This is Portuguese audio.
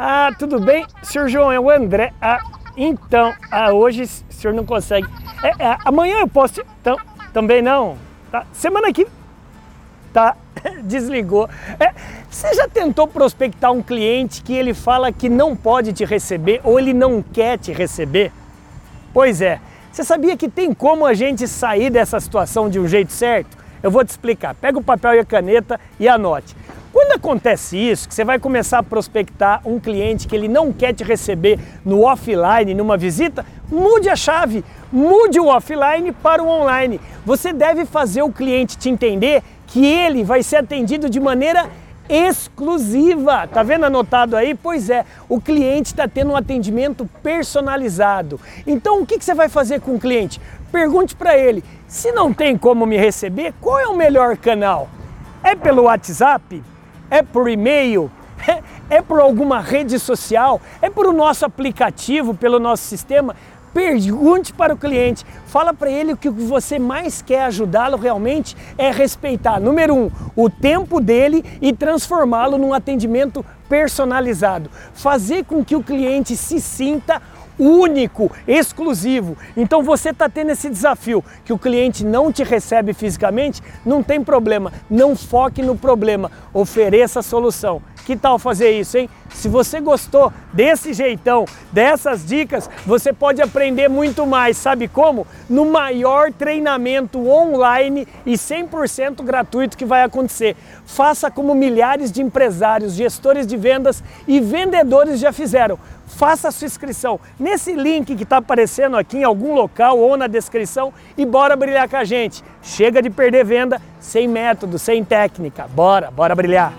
Ah, tudo bem? Senhor João, é o André. Ah, então, ah, hoje o senhor não consegue. É, é, amanhã eu posso. Então, também não. Tá. Semana que. Tá, desligou. É, você já tentou prospectar um cliente que ele fala que não pode te receber ou ele não quer te receber? Pois é. Você sabia que tem como a gente sair dessa situação de um jeito certo? Eu vou te explicar. Pega o papel e a caneta e anote. Acontece isso, que você vai começar a prospectar um cliente que ele não quer te receber no offline, numa visita, mude a chave, mude o offline para o online. Você deve fazer o cliente te entender que ele vai ser atendido de maneira exclusiva. Tá vendo anotado aí? Pois é, o cliente está tendo um atendimento personalizado. Então o que, que você vai fazer com o cliente? Pergunte para ele: se não tem como me receber, qual é o melhor canal? É pelo WhatsApp? É por e-mail? É, por alguma rede social? É por o nosso aplicativo, pelo nosso sistema? Pergunte para o cliente, fala para ele que o que você mais quer ajudá-lo realmente é respeitar, número um, o tempo dele e transformá-lo num atendimento personalizado. Fazer com que o cliente se sinta único, exclusivo. Então você está tendo esse desafio que o cliente não te recebe fisicamente, não tem problema, não foque no problema, ofereça a solução. Que tal fazer isso, hein? Se você gostou desse jeitão, dessas dicas, você pode aprender muito mais. Sabe como? No maior treinamento online e 100% gratuito que vai acontecer. Faça como milhares de empresários, gestores de vendas e vendedores já fizeram faça a sua inscrição nesse link que está aparecendo aqui em algum local ou na descrição e bora brilhar com a gente. Chega de perder venda sem método, sem técnica. Bora, bora brilhar.